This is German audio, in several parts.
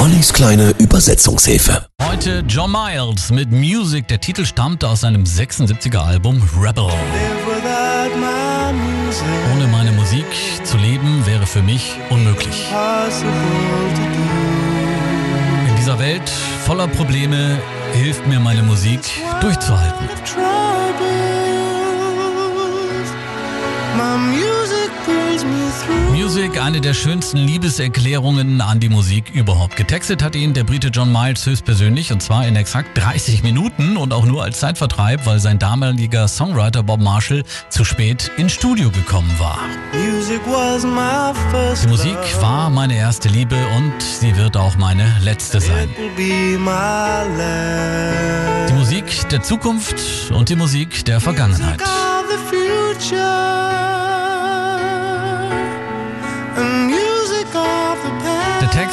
Ollis kleine Übersetzungshilfe. Heute John Miles mit Music. Der Titel stammt aus seinem 76er Album Rebel. Ohne meine Musik zu leben wäre für mich unmöglich. In dieser Welt voller Probleme hilft mir meine Musik durchzuhalten. Music, eine der schönsten Liebeserklärungen an die Musik überhaupt. Getextet hat ihn der Brite John Miles höchstpersönlich und zwar in exakt 30 Minuten und auch nur als Zeitvertreib, weil sein damaliger Songwriter Bob Marshall zu spät ins Studio gekommen war. Die Musik war meine erste Liebe und sie wird auch meine letzte sein. Die Musik der Zukunft und die Musik der Vergangenheit.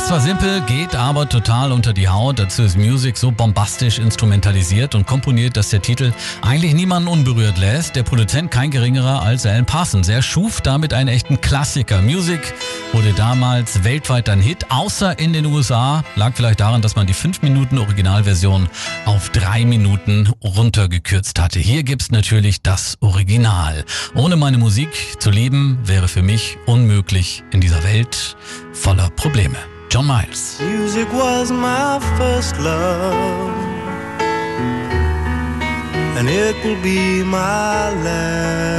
Der Text war simpel, geht aber total unter die Haut. Dazu ist Music so bombastisch instrumentalisiert und komponiert, dass der Titel eigentlich niemanden unberührt lässt. Der Produzent kein geringerer als Alan Parsons. Er schuf damit einen echten Klassiker. Music wurde damals weltweit ein Hit, außer in den USA. Lag vielleicht daran, dass man die 5 Minuten Originalversion auf 3 Minuten runtergekürzt hatte. Hier gibt's natürlich das Original. Ohne meine Musik zu leben wäre für mich unmöglich in dieser Welt voller Probleme. John Miles. Music was my first love, and it will be my last.